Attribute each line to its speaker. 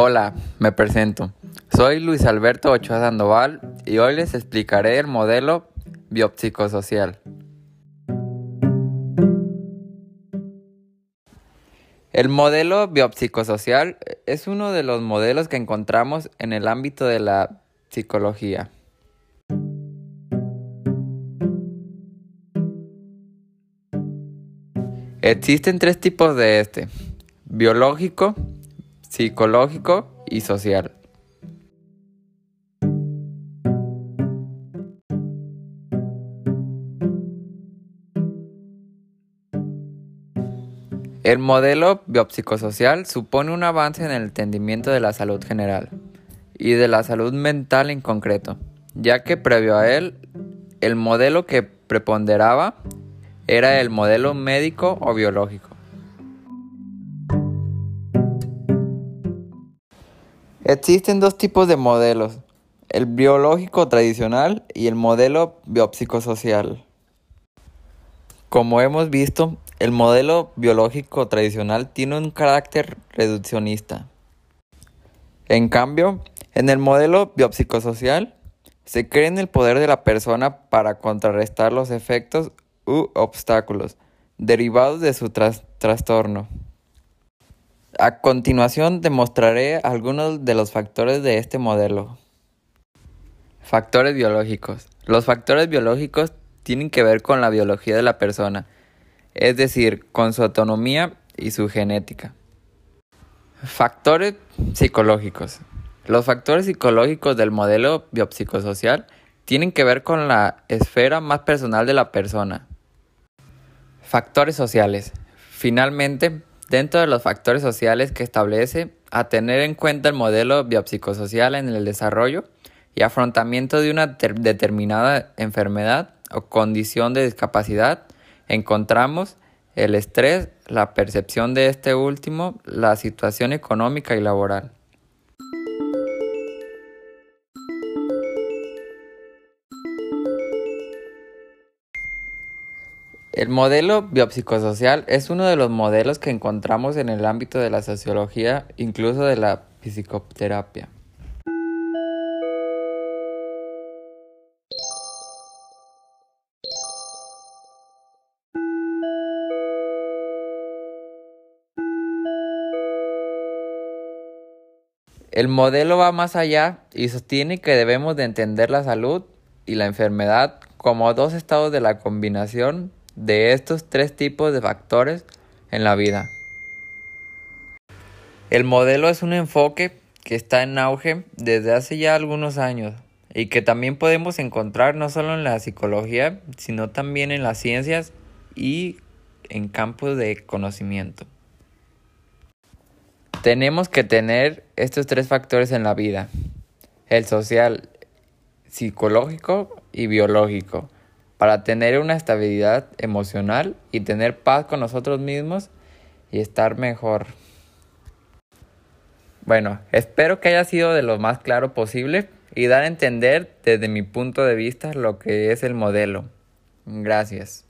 Speaker 1: Hola, me presento. Soy Luis Alberto Ochoa Sandoval y hoy les explicaré el modelo biopsicosocial. El modelo biopsicosocial es uno de los modelos que encontramos en el ámbito de la psicología. Existen tres tipos de este, biológico, psicológico y social. El modelo biopsicosocial supone un avance en el entendimiento de la salud general y de la salud mental en concreto, ya que previo a él, el modelo que preponderaba era el modelo médico o biológico. Existen dos tipos de modelos, el biológico tradicional y el modelo biopsicosocial. Como hemos visto, el modelo biológico tradicional tiene un carácter reduccionista. En cambio, en el modelo biopsicosocial se cree en el poder de la persona para contrarrestar los efectos u obstáculos derivados de su trastorno. A continuación demostraré algunos de los factores de este modelo. Factores biológicos. Los factores biológicos tienen que ver con la biología de la persona, es decir, con su autonomía y su genética. Factores psicológicos. Los factores psicológicos del modelo biopsicosocial tienen que ver con la esfera más personal de la persona. Factores sociales. Finalmente, Dentro de los factores sociales que establece a tener en cuenta el modelo biopsicosocial en el desarrollo y afrontamiento de una determinada enfermedad o condición de discapacidad, encontramos el estrés, la percepción de este último, la situación económica y laboral. El modelo biopsicosocial es uno de los modelos que encontramos en el ámbito de la sociología, incluso de la psicoterapia. El modelo va más allá y sostiene que debemos de entender la salud y la enfermedad como dos estados de la combinación de estos tres tipos de factores en la vida. El modelo es un enfoque que está en auge desde hace ya algunos años y que también podemos encontrar no solo en la psicología, sino también en las ciencias y en campos de conocimiento. Tenemos que tener estos tres factores en la vida, el social, psicológico y biológico para tener una estabilidad emocional y tener paz con nosotros mismos y estar mejor. Bueno, espero que haya sido de lo más claro posible y dar a entender desde mi punto de vista lo que es el modelo. Gracias.